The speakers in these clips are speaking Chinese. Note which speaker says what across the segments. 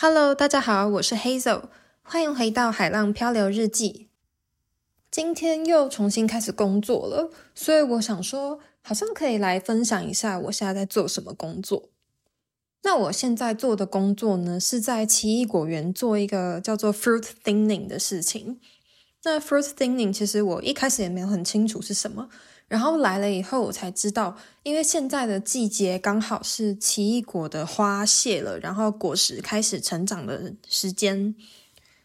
Speaker 1: Hello，大家好，我是 Hazel，欢迎回到海浪漂流日记。今天又重新开始工作了，所以我想说，好像可以来分享一下我现在在做什么工作。那我现在做的工作呢，是在奇异果园做一个叫做 fruit thinning 的事情。那 fruit thinning 其实我一开始也没有很清楚是什么。然后来了以后，我才知道，因为现在的季节刚好是奇异果的花谢了，然后果实开始成长的时间，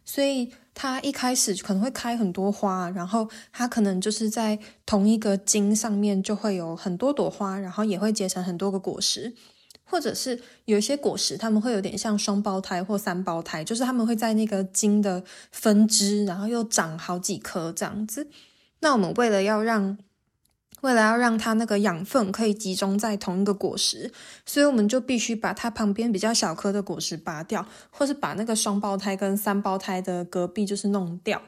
Speaker 1: 所以它一开始可能会开很多花，然后它可能就是在同一个茎上面就会有很多朵花，然后也会结成很多个果实，或者是有一些果实，它们会有点像双胞胎或三胞胎，就是它们会在那个茎的分支，然后又长好几颗这样子。那我们为了要让为了要让它那个养分可以集中在同一个果实，所以我们就必须把它旁边比较小颗的果实拔掉，或是把那个双胞胎跟三胞胎的隔壁就是弄掉，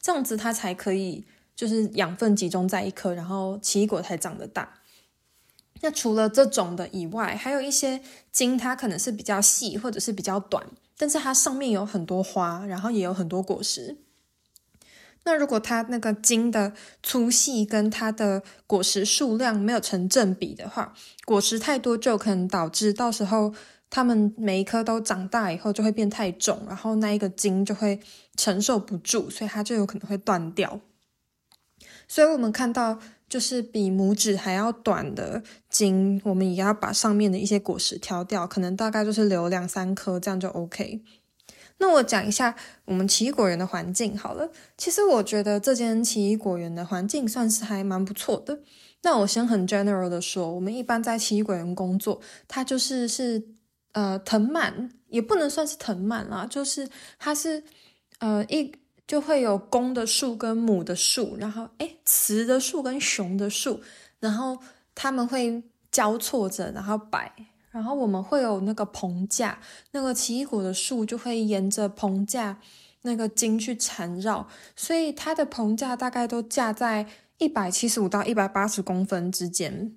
Speaker 1: 这样子它才可以就是养分集中在一颗，然后奇异果才长得大。那除了这种的以外，还有一些茎，它可能是比较细或者是比较短，但是它上面有很多花，然后也有很多果实。那如果它那个茎的粗细跟它的果实数量没有成正比的话，果实太多就可能导致到时候它们每一颗都长大以后就会变太重，然后那一个茎就会承受不住，所以它就有可能会断掉。所以我们看到就是比拇指还要短的茎，我们也要把上面的一些果实挑掉，可能大概就是留两三颗，这样就 OK。那我讲一下我们奇异果园的环境好了。其实我觉得这间奇异果园的环境算是还蛮不错的。那我先很 general 的说，我们一般在奇异果园工作，它就是是呃藤蔓，也不能算是藤蔓啦，就是它是呃一就会有公的树跟母的树，然后诶雌的树跟雄的树，然后它们会交错着，然后摆。然后我们会有那个棚架，那个奇异果的树就会沿着棚架那个茎去缠绕，所以它的棚架大概都架在一百七十五到一百八十公分之间。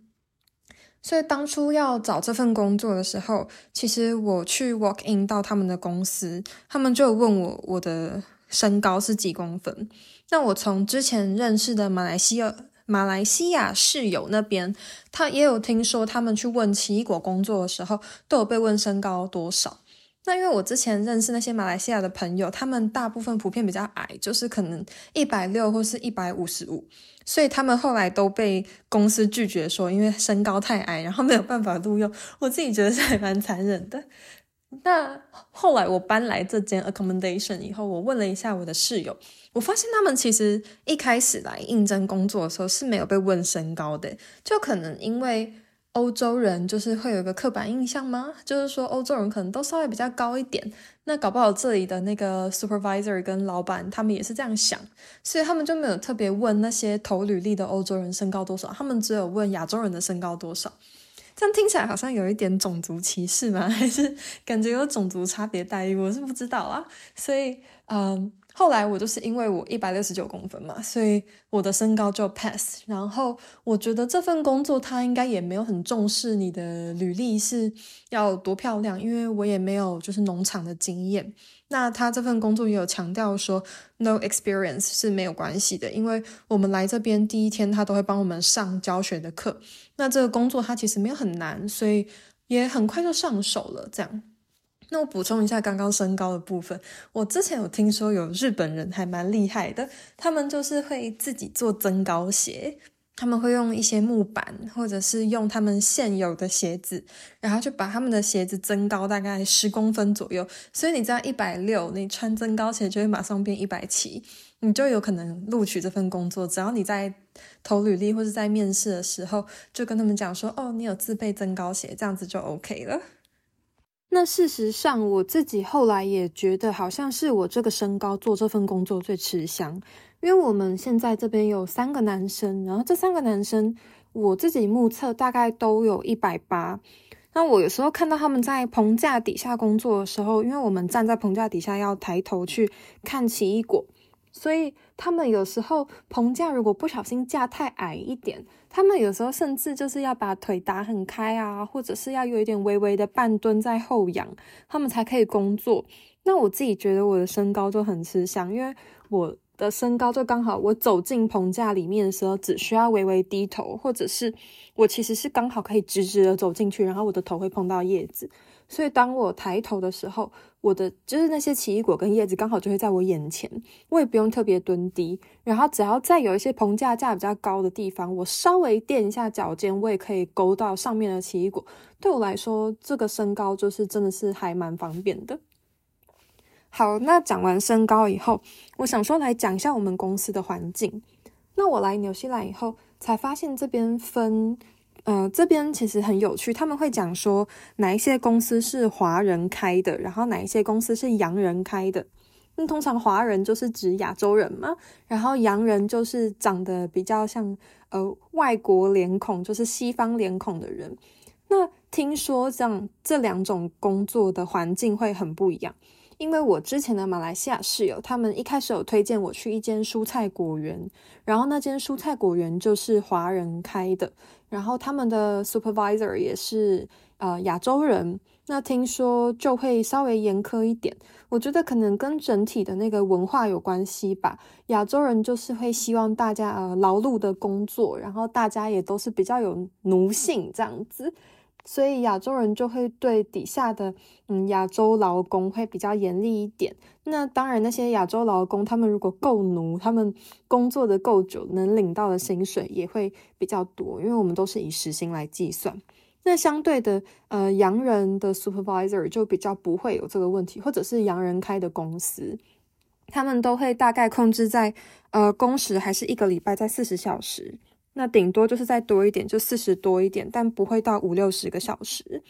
Speaker 1: 所以当初要找这份工作的时候，其实我去 walk in 到他们的公司，他们就问我我的身高是几公分。那我从之前认识的马来西亚。马来西亚室友那边，他也有听说，他们去问奇异果工作的时候，都有被问身高多少。那因为我之前认识那些马来西亚的朋友，他们大部分普遍比较矮，就是可能一百六或是一百五十五，所以他们后来都被公司拒绝说，因为身高太矮，然后没有办法录用。我自己觉得是还蛮残忍的。那后来我搬来这间 accommodation 以后，我问了一下我的室友。我发现他们其实一开始来应征工作的时候是没有被问身高的，就可能因为欧洲人就是会有一个刻板印象吗？就是说欧洲人可能都稍微比较高一点，那搞不好这里的那个 supervisor 跟老板他们也是这样想，所以他们就没有特别问那些投履历的欧洲人身高多少，他们只有问亚洲人的身高多少。这样听起来好像有一点种族歧视吗？还是感觉有种族差别待遇？我是不知道啊，所以嗯。后来我就是因为我一百六十九公分嘛，所以我的身高就 pass。然后我觉得这份工作他应该也没有很重视你的履历是要多漂亮，因为我也没有就是农场的经验。那他这份工作也有强调说 no experience 是没有关系的，因为我们来这边第一天他都会帮我们上教学的课。那这个工作它其实没有很难，所以也很快就上手了，这样。那我补充一下刚刚身高的部分，我之前有听说有日本人还蛮厉害的，他们就是会自己做增高鞋，他们会用一些木板，或者是用他们现有的鞋子，然后就把他们的鞋子增高大概十公分左右，所以你知道一百六，你穿增高鞋就会马上变一百七，你就有可能录取这份工作。只要你在投履历或者在面试的时候，就跟他们讲说，哦，你有自备增高鞋，这样子就 OK 了。那事实上，我自己后来也觉得，好像是我这个身高做这份工作最吃香，因为我们现在这边有三个男生，然后这三个男生，我自己目测大概都有一百八。那我有时候看到他们在棚架底下工作的时候，因为我们站在棚架底下要抬头去看奇异果，所以他们有时候棚架如果不小心架太矮一点，他们有时候甚至就是要把腿打很开啊，或者是要有一点微微的半蹲在后仰，他们才可以工作。那我自己觉得我的身高就很吃香，因为我的身高就刚好，我走进棚架里面的时候只需要微微低头，或者是我其实是刚好可以直直的走进去，然后我的头会碰到叶子。所以当我抬头的时候，我的就是那些奇异果跟叶子刚好就会在我眼前，我也不用特别蹲低，然后只要再有一些棚架架比较高的地方，我稍微垫一下脚尖，我也可以勾到上面的奇异果。对我来说，这个身高就是真的是还蛮方便的。好，那讲完身高以后，我想说来讲一下我们公司的环境。那我来纽西兰以后，才发现这边分。呃，这边其实很有趣，他们会讲说哪一些公司是华人开的，然后哪一些公司是洋人开的。那通常华人就是指亚洲人嘛，然后洋人就是长得比较像呃外国脸孔，就是西方脸孔的人。那听说这样这两种工作的环境会很不一样。因为我之前的马来西亚室友，他们一开始有推荐我去一间蔬菜果园，然后那间蔬菜果园就是华人开的，然后他们的 supervisor 也是呃亚洲人，那听说就会稍微严苛一点。我觉得可能跟整体的那个文化有关系吧。亚洲人就是会希望大家呃劳碌的工作，然后大家也都是比较有奴性这样子。所以亚洲人就会对底下的嗯亚洲劳工会比较严厉一点。那当然，那些亚洲劳工他们如果够奴，他们工作的够久，能领到的薪水也会比较多，因为我们都是以时薪来计算。那相对的，呃，洋人的 supervisor 就比较不会有这个问题，或者是洋人开的公司，他们都会大概控制在呃工时还是一个礼拜在四十小时。那顶多就是再多一点，就四十多一点，但不会到五六十个小时。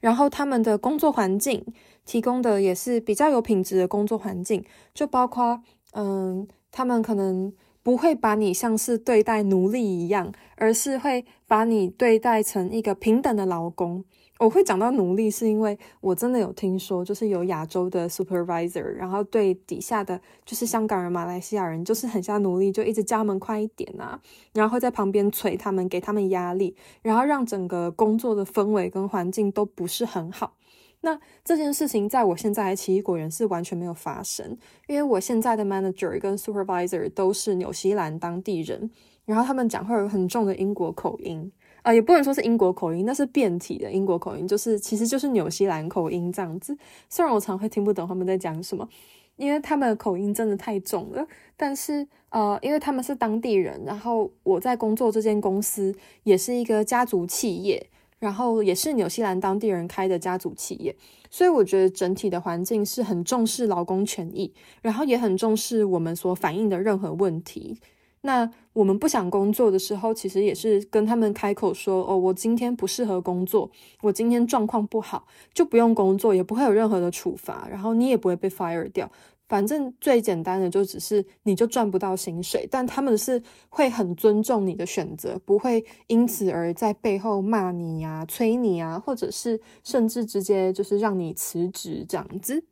Speaker 1: 然后他们的工作环境提供的也是比较有品质的工作环境，就包括嗯，他们可能不会把你像是对待奴隶一样，而是会把你对待成一个平等的劳工。我会讲到奴隶，是因为我真的有听说，就是有亚洲的 supervisor，然后对底下的就是香港人、马来西亚人，就是很像奴隶，就一直叫他们快一点啊，然后会在旁边催他们，给他们压力，然后让整个工作的氛围跟环境都不是很好。那这件事情在我现在的奇异果园是完全没有发生，因为我现在的 manager 跟 supervisor 都是纽西兰当地人，然后他们讲话有很重的英国口音。啊、也不能说是英国口音，那是变体的英国口音，就是其实就是纽西兰口音这样子。虽然我常会听不懂他们在讲什么，因为他们的口音真的太重了。但是呃，因为他们是当地人，然后我在工作这间公司也是一个家族企业，然后也是纽西兰当地人开的家族企业，所以我觉得整体的环境是很重视劳工权益，然后也很重视我们所反映的任何问题。那我们不想工作的时候，其实也是跟他们开口说：“哦，我今天不适合工作，我今天状况不好，就不用工作，也不会有任何的处罚，然后你也不会被 fire 掉。反正最简单的就只是你就赚不到薪水，但他们是会很尊重你的选择，不会因此而在背后骂你呀、催你啊，或者是甚至直接就是让你辞职这样子。”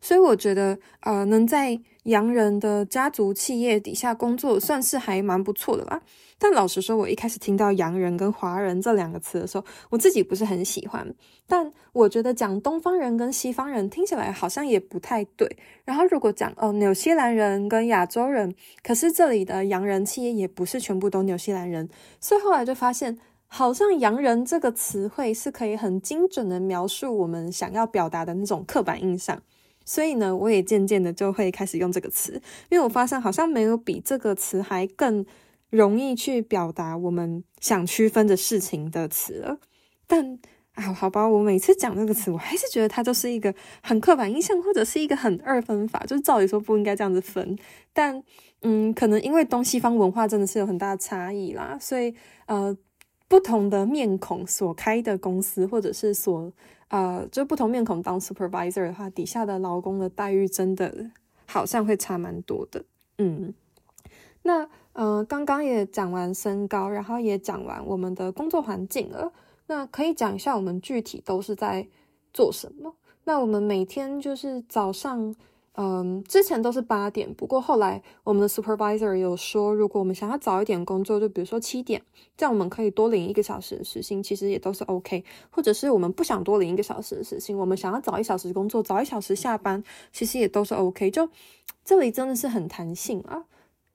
Speaker 1: 所以我觉得，呃，能在洋人的家族企业底下工作，算是还蛮不错的啦。但老实说，我一开始听到洋人跟华人这两个词的时候，我自己不是很喜欢。但我觉得讲东方人跟西方人听起来好像也不太对。然后如果讲哦，纽西兰人跟亚洲人，可是这里的洋人企业也不是全部都纽西兰人。所以后来就发现，好像洋人这个词汇是可以很精准的描述我们想要表达的那种刻板印象。所以呢，我也渐渐的就会开始用这个词，因为我发现好像没有比这个词还更容易去表达我们想区分的事情的词了。但啊，好吧，我每次讲这个词，我还是觉得它就是一个很刻板印象，或者是一个很二分法，就是照理说不应该这样子分。但嗯，可能因为东西方文化真的是有很大的差异啦，所以呃，不同的面孔所开的公司，或者是所。呃，就不同面孔当 supervisor 的话，底下的劳工的待遇真的好像会差蛮多的。嗯，那呃，刚刚也讲完身高，然后也讲完我们的工作环境了。那可以讲一下我们具体都是在做什么？那我们每天就是早上嗯，之前都是八点，不过后来我们的 supervisor 有说，如果我们想要早一点工作，就比如说七点，这样我们可以多领一个小时的时薪，其实也都是 OK。或者是我们不想多领一个小时的时薪，我们想要早一小时工作，早一小时下班，其实也都是 OK。就这里真的是很弹性啊。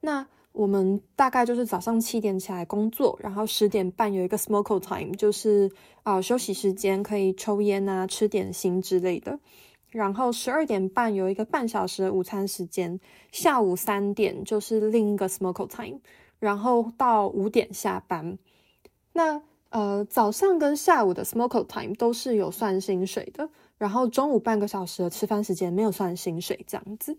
Speaker 1: 那我们大概就是早上七点起来工作，然后十点半有一个 smoke time，就是啊、休息时间，可以抽烟啊、吃点心之类的。然后十二点半有一个半小时的午餐时间，下午三点就是另一个 smoke time，然后到五点下班。那呃早上跟下午的 smoke time 都是有算薪水的，然后中午半个小时的吃饭时间没有算薪水，这样子。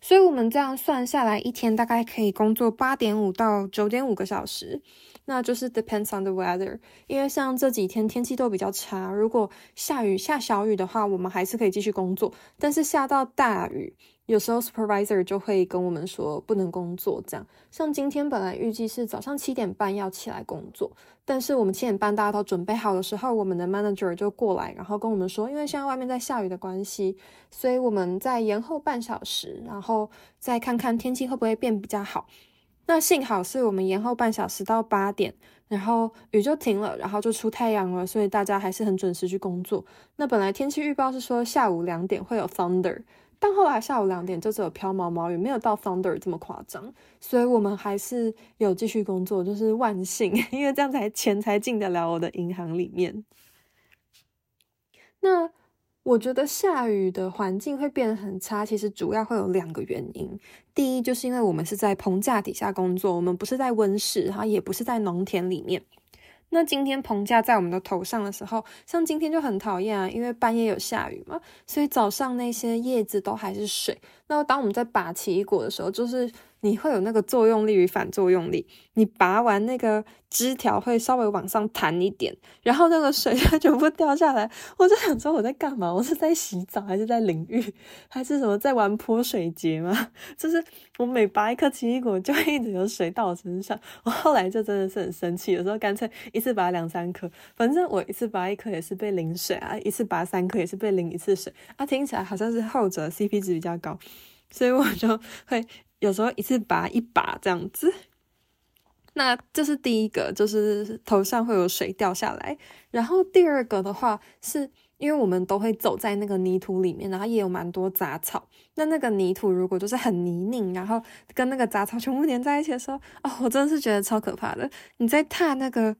Speaker 1: 所以我们这样算下来，一天大概可以工作八点五到九点五个小时。那就是 depends on the weather，因为像这几天天气都比较差，如果下雨下小雨的话，我们还是可以继续工作。但是下到大雨，有时候 supervisor 就会跟我们说不能工作。这样，像今天本来预计是早上七点半要起来工作，但是我们七点半大家都准备好的时候，我们的 manager 就过来，然后跟我们说，因为现在外面在下雨的关系，所以我们再延后半小时，然后再看看天气会不会变比较好。那幸好是我们延后半小时到八点，然后雨就停了，然后就出太阳了，所以大家还是很准时去工作。那本来天气预报是说下午两点会有 thunder，但后来下午两点就只有飘毛毛雨，没有到 thunder 这么夸张，所以我们还是有继续工作，就是万幸，因为这样才钱才进得了我的银行里面。那。我觉得下雨的环境会变得很差，其实主要会有两个原因。第一，就是因为我们是在棚架底下工作，我们不是在温室，哈也不是在农田里面。那今天棚架在我们的头上的时候，像今天就很讨厌啊，因为半夜有下雨嘛，所以早上那些叶子都还是水。那当我们在拔奇异果的时候，就是。你会有那个作用力与反作用力，你拔完那个枝条会稍微往上弹一点，然后那个水就全部掉下来。我就想说 我在干嘛？我是在洗澡还是在淋浴，还是什么在玩泼水节吗？就是我每拔一颗奇异果，就会一直有水到我身上。我后来就真的是很生气，有时候干脆一次拔两三颗，反正我一次拔一颗也是被淋水啊，一次拔三颗也是被淋一次水啊，听起来好像是后者 CP 值比较高，所以我就会。有时候一次拔一把这样子，那这是第一个，就是头上会有水掉下来。然后第二个的话，是因为我们都会走在那个泥土里面，然后也有蛮多杂草。那那个泥土如果就是很泥泞，然后跟那个杂草全部连在一起的时候，哦，我真的是觉得超可怕的。你在踏那个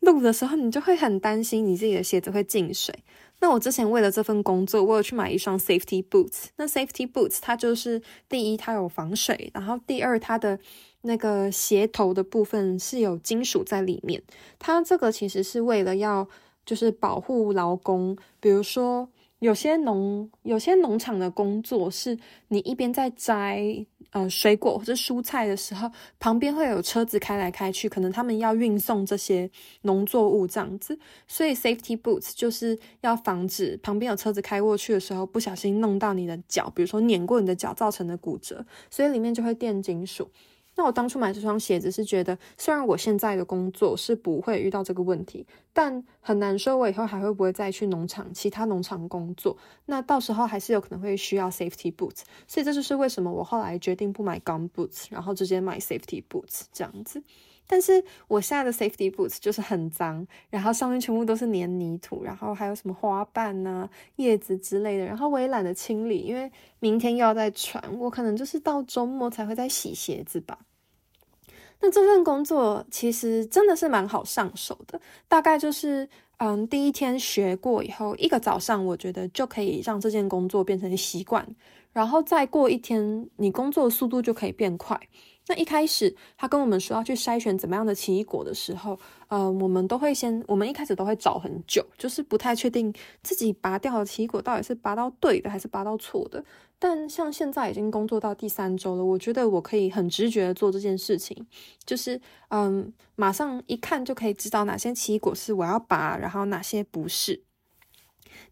Speaker 1: 路的时候，你就会很担心你自己的鞋子会进水。那我之前为了这份工作，我有去买一双 safety boots。那 safety boots 它就是第一，它有防水，然后第二，它的那个鞋头的部分是有金属在里面。它这个其实是为了要就是保护劳工，比如说有些农有些农场的工作是你一边在摘。呃，水果或者蔬菜的时候，旁边会有车子开来开去，可能他们要运送这些农作物这样子，所以 safety boots 就是要防止旁边有车子开过去的时候，不小心弄到你的脚，比如说碾过你的脚造成的骨折，所以里面就会垫金属。那我当初买这双鞋子是觉得，虽然我现在的工作是不会遇到这个问题，但很难说我以后还会不会再去农场、其他农场工作。那到时候还是有可能会需要 safety boots，所以这就是为什么我后来决定不买 gum boots，然后直接买 safety boots 这样子。但是我现在的 safety boots 就是很脏，然后上面全部都是黏泥土，然后还有什么花瓣啊、叶子之类的，然后我也懒得清理，因为明天又要再穿，我可能就是到周末才会再洗鞋子吧。那这份工作其实真的是蛮好上手的，大概就是，嗯，第一天学过以后，一个早上我觉得就可以让这件工作变成习惯，然后再过一天，你工作的速度就可以变快。那一开始他跟我们说要去筛选怎么样的奇异果的时候，呃，我们都会先，我们一开始都会找很久，就是不太确定自己拔掉的奇异果到底是拔到对的还是拔到错的。但像现在已经工作到第三周了，我觉得我可以很直觉的做这件事情，就是嗯，马上一看就可以知道哪些奇异果是我要拔，然后哪些不是。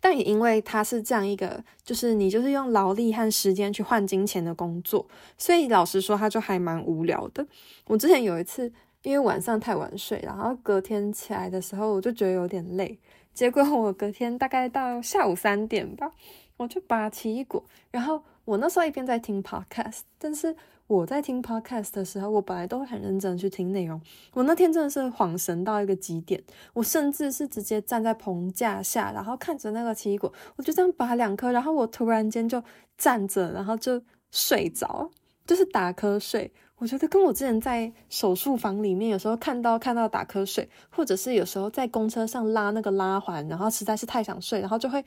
Speaker 1: 但也因为它是这样一个，就是你就是用劳力和时间去换金钱的工作，所以老实说，它就还蛮无聊的。我之前有一次，因为晚上太晚睡，然后隔天起来的时候，我就觉得有点累。结果我隔天大概到下午三点吧，我就拔奇异果，然后我那时候一边在听 podcast，但是我在听 podcast 的时候，我本来都会很认真去听内容。我那天真的是恍神到一个极点，我甚至是直接站在棚架下，然后看着那个奇异果，我就这样拔两颗，然后我突然间就站着，然后就睡着，就是打瞌睡。我觉得跟我之前在手术房里面有时候看到看到打瞌睡，或者是有时候在公车上拉那个拉环，然后实在是太想睡，然后就会。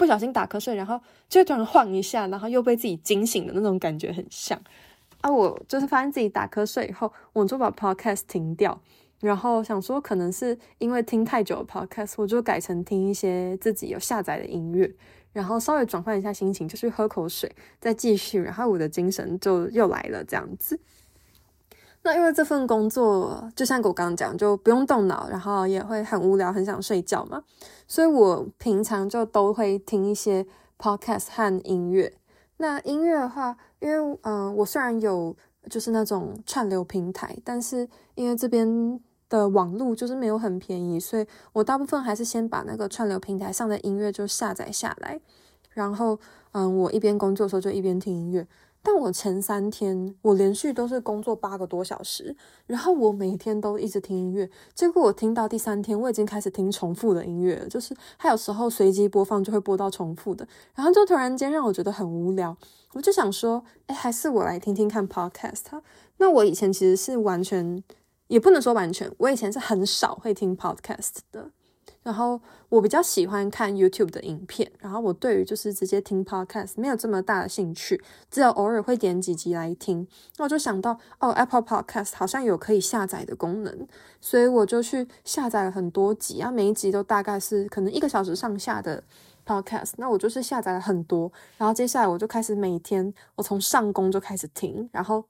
Speaker 1: 不小心打瞌睡，然后就突然晃一下，然后又被自己惊醒的那种感觉很像啊！我就是发现自己打瞌睡以后，我就把 podcast 停掉，然后想说可能是因为听太久 podcast，我就改成听一些自己有下载的音乐，然后稍微转换一下心情，就去喝口水，再继续，然后我的精神就又来了这样子。那因为这份工作，就像我刚刚讲，就不用动脑，然后也会很无聊，很想睡觉嘛，所以我平常就都会听一些 podcast 和音乐。那音乐的话，因为嗯、我虽然有就是那种串流平台，但是因为这边的网络就是没有很便宜，所以我大部分还是先把那个串流平台上的音乐就下载下来，然后嗯，我一边工作的时候就一边听音乐。但我前三天我连续都是工作八个多小时，然后我每天都一直听音乐，结果我听到第三天我已经开始听重复的音乐了，就是还有时候随机播放就会播到重复的，然后就突然间让我觉得很无聊，我就想说，哎，还是我来听听看 podcast。那我以前其实是完全，也不能说完全，我以前是很少会听 podcast 的。然后我比较喜欢看 YouTube 的影片，然后我对于就是直接听 Podcast 没有这么大的兴趣，只有偶尔会点几集来听。那我就想到哦，Apple Podcast 好像有可以下载的功能，所以我就去下载了很多集啊，每一集都大概是可能一个小时上下的 Podcast。那我就是下载了很多，然后接下来我就开始每天我从上工就开始听，然后。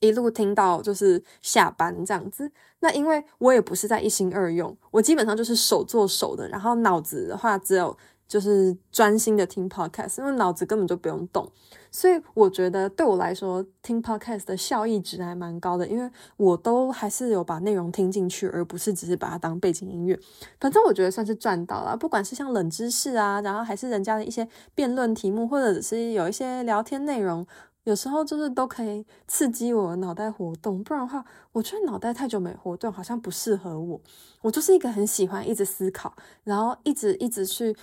Speaker 1: 一路听到就是下班这样子，那因为我也不是在一心二用，我基本上就是手做手的，然后脑子的话只有就是专心的听 podcast，因为脑子根本就不用动，所以我觉得对我来说听 podcast 的效益值还蛮高的，因为我都还是有把内容听进去，而不是只是把它当背景音乐。反正我觉得算是赚到了，不管是像冷知识啊，然后还是人家的一些辩论题目，或者是有一些聊天内容。有时候就是都可以刺激我的脑袋活动，不然的话，我觉得脑袋太久没活动，好像不适合我。我就是一个很喜欢一直思考，然后一直一直去，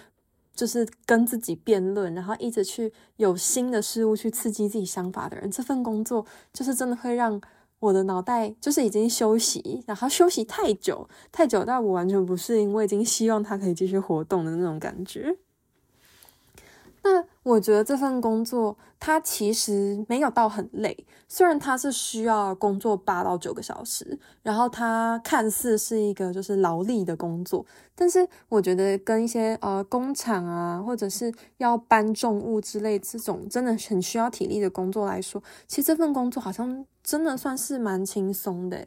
Speaker 1: 就是跟自己辩论，然后一直去有新的事物去刺激自己想法的人。这份工作就是真的会让我的脑袋就是已经休息，然后休息太久太久，但我完全不适应，我已经希望它可以继续活动的那种感觉。那我觉得这份工作它其实没有到很累，虽然它是需要工作八到九个小时，然后它看似是一个就是劳力的工作，但是我觉得跟一些呃工厂啊，或者是要搬重物之类这种真的很需要体力的工作来说，其实这份工作好像真的算是蛮轻松的。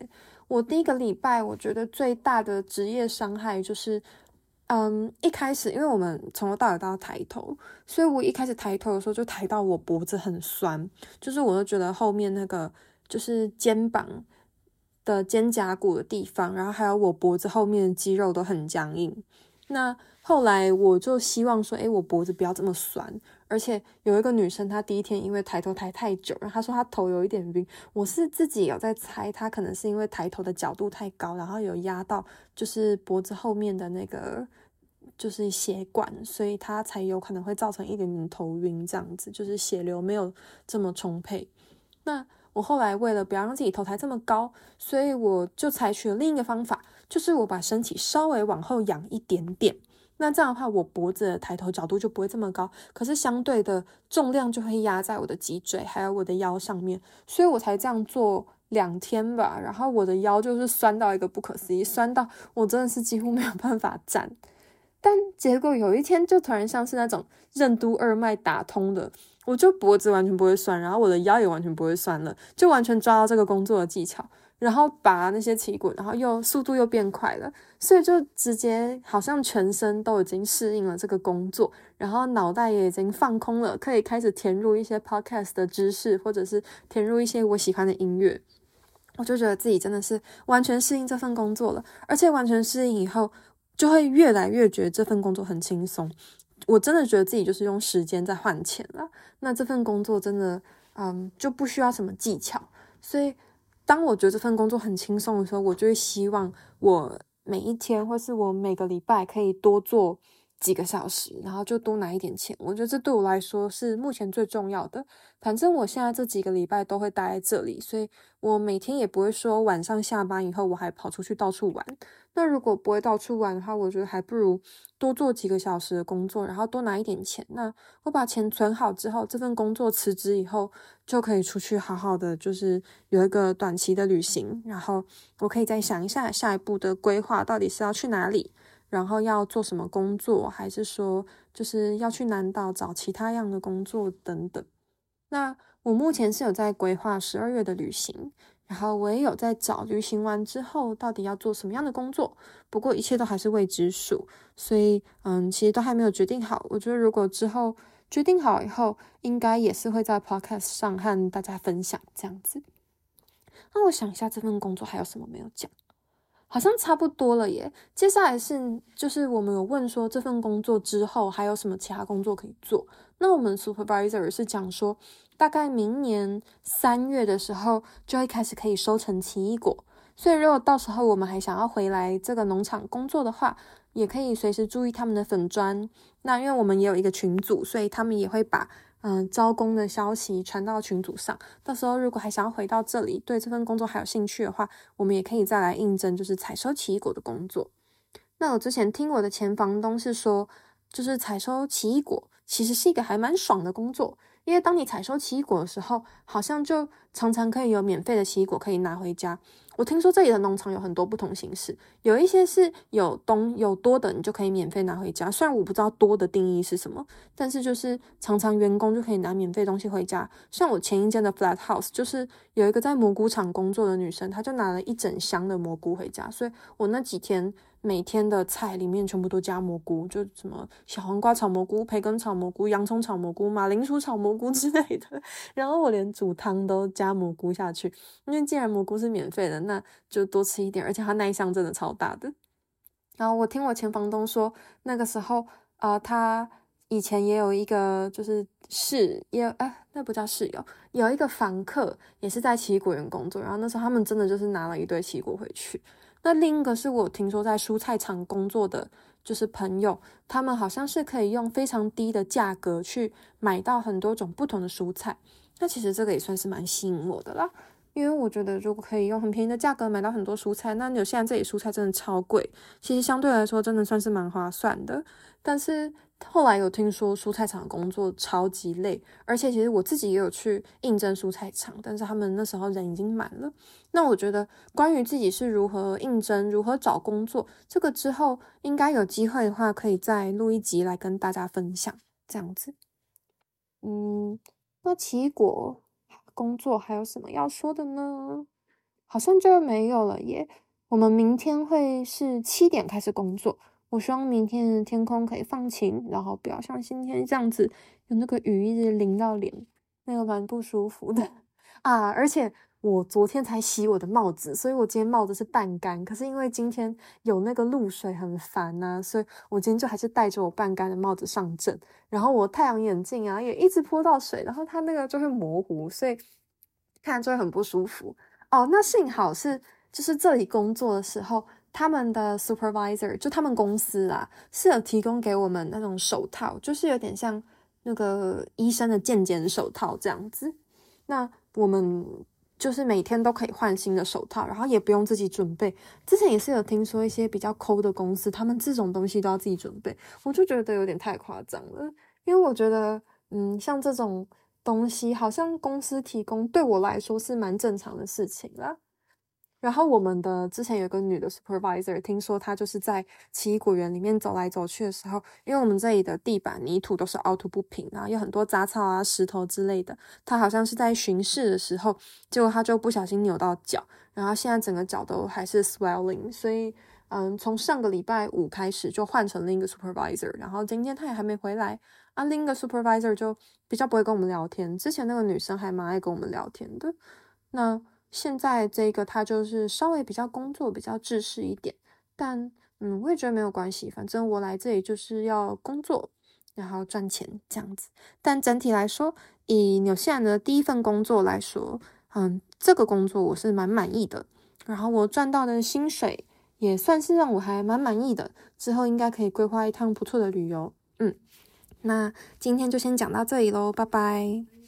Speaker 1: 我第一个礼拜我觉得最大的职业伤害就是。嗯，一开始因为我们从头到尾都要抬头，所以我一开始抬头的时候就抬到我脖子很酸，就是我就觉得后面那个就是肩膀的肩胛骨的地方，然后还有我脖子后面的肌肉都很僵硬。那后来我就希望说，诶，我脖子不要这么酸。而且有一个女生，她第一天因为抬头抬太久，然后她说她头有一点晕。我是自己有在猜，她可能是因为抬头的角度太高，然后有压到就是脖子后面的那个就是血管，所以它才有可能会造成一点点头晕这样子，就是血流没有这么充沛。那我后来为了不要让自己头抬这么高，所以我就采取了另一个方法，就是我把身体稍微往后仰一点点。那这样的话，我脖子的抬头角度就不会这么高，可是相对的重量就会压在我的脊椎还有我的腰上面，所以我才这样做两天吧。然后我的腰就是酸到一个不可思议，酸到我真的是几乎没有办法站。但结果有一天就突然像是那种任督二脉打通的，我就脖子完全不会酸，然后我的腰也完全不会酸了，就完全抓到这个工作的技巧。然后拔那些旗鼓，然后又速度又变快了，所以就直接好像全身都已经适应了这个工作，然后脑袋也已经放空了，可以开始填入一些 podcast 的知识，或者是填入一些我喜欢的音乐。我就觉得自己真的是完全适应这份工作了，而且完全适应以后，就会越来越觉得这份工作很轻松。我真的觉得自己就是用时间在换钱了。那这份工作真的，嗯，就不需要什么技巧。所以，当我觉得这份工作很轻松的时候，我就会希望我每一天或是我每个礼拜可以多做几个小时，然后就多拿一点钱。我觉得这对我来说是目前最重要的。反正我现在这几个礼拜都会待在这里，所以我每天也不会说晚上下班以后我还跑出去到处玩。那如果不会到处玩的话，我觉得还不如多做几个小时的工作，然后多拿一点钱。那我把钱存好之后，这份工作辞职以后，就可以出去好好的，就是有一个短期的旅行。然后我可以再想一下下一步的规划，到底是要去哪里，然后要做什么工作，还是说就是要去南岛找其他样的工作等等。那我目前是有在规划十二月的旅行，然后我也有在找旅行完之后到底要做什么样的工作。不过一切都还是未知数，所以嗯，其实都还没有决定好。我觉得如果之后决定好以后，应该也是会在 Podcast 上和大家分享这样子。那我想一下，这份工作还有什么没有讲？好像差不多了耶。接下来是就是我们有问说，这份工作之后还有什么其他工作可以做？那我们 supervisor 是讲说，大概明年三月的时候就会开始可以收成奇异果，所以如果到时候我们还想要回来这个农场工作的话，也可以随时注意他们的粉砖。那因为我们也有一个群组，所以他们也会把。嗯，招工的消息传到群组上，到时候如果还想要回到这里，对这份工作还有兴趣的话，我们也可以再来应征，就是采收奇异果的工作。那我之前听我的前房东是说，就是采收奇异果其实是一个还蛮爽的工作。因为当你采收奇异果的时候，好像就常常可以有免费的奇异果可以拿回家。我听说这里的农场有很多不同形式，有一些是有东有多的，你就可以免费拿回家。虽然我不知道多的定义是什么，但是就是常常员工就可以拿免费东西回家。像我前一间的 Flat House，就是有一个在蘑菇厂工作的女生，她就拿了一整箱的蘑菇回家，所以我那几天。每天的菜里面全部都加蘑菇，就什么小黄瓜炒蘑菇、培根炒蘑菇、洋葱炒蘑菇、马铃薯炒蘑菇之类的。然后我连煮汤都加蘑菇下去，因为既然蘑菇是免费的，那就多吃一点。而且它那一箱真的超大的。然后我听我前房东说，那个时候啊、他以前也有一个就是室，也哎、那不叫室友，有一个房客也是在奇异果园工作。然后那时候他们真的就是拿了一堆奇异果回去。那另一个是我听说在蔬菜场工作的，就是朋友，他们好像是可以用非常低的价格去买到很多种不同的蔬菜。那其实这个也算是蛮吸引我的啦，因为我觉得如果可以用很便宜的价格买到很多蔬菜，那有现在这里蔬菜真的超贵，其实相对来说真的算是蛮划算的，但是。后来有听说蔬菜厂工作超级累，而且其实我自己也有去应征蔬菜厂，但是他们那时候人已经满了。那我觉得关于自己是如何应征、如何找工作，这个之后应该有机会的话，可以再录一集来跟大家分享。这样子，嗯，那奇异果工作还有什么要说的呢？好像就没有了耶。我们明天会是七点开始工作。我希望明天的天空可以放晴，然后不要像今天这样子有那个雨一直淋到脸，那个蛮不舒服的 啊！而且我昨天才洗我的帽子，所以我今天帽子是半干。可是因为今天有那个露水很烦呐、啊，所以我今天就还是戴着我半干的帽子上阵。然后我太阳眼镜啊也一直泼到水，然后它那个就会模糊，所以看着就会很不舒服哦。那幸好是就是这里工作的时候。他们的 supervisor 就他们公司啊，是有提供给我们那种手套，就是有点像那个医生的健检手套这样子。那我们就是每天都可以换新的手套，然后也不用自己准备。之前也是有听说一些比较抠的公司，他们这种东西都要自己准备，我就觉得有点太夸张了。因为我觉得，嗯，像这种东西，好像公司提供对我来说是蛮正常的事情啦。然后我们的之前有个女的 supervisor，听说她就是在奇异果园里面走来走去的时候，因为我们这里的地板泥土都是凹凸不平，然后有很多杂草啊、石头之类的。她好像是在巡视的时候，结果她就不小心扭到脚，然后现在整个脚都还是 swelling。所以，嗯，从上个礼拜五开始就换成另一个 supervisor，然后今天她也还没回来。啊，另一个 supervisor 就比较不会跟我们聊天，之前那个女生还蛮爱跟我们聊天的。那。现在这个他就是稍微比较工作比较制式一点，但嗯，我也觉得没有关系，反正我来这里就是要工作，然后赚钱这样子。但整体来说，以纽西兰的第一份工作来说，嗯，这个工作我是蛮满意的。然后我赚到的薪水也算是让我还蛮满意的。之后应该可以规划一趟不错的旅游。嗯，那今天就先讲到这里喽，拜拜。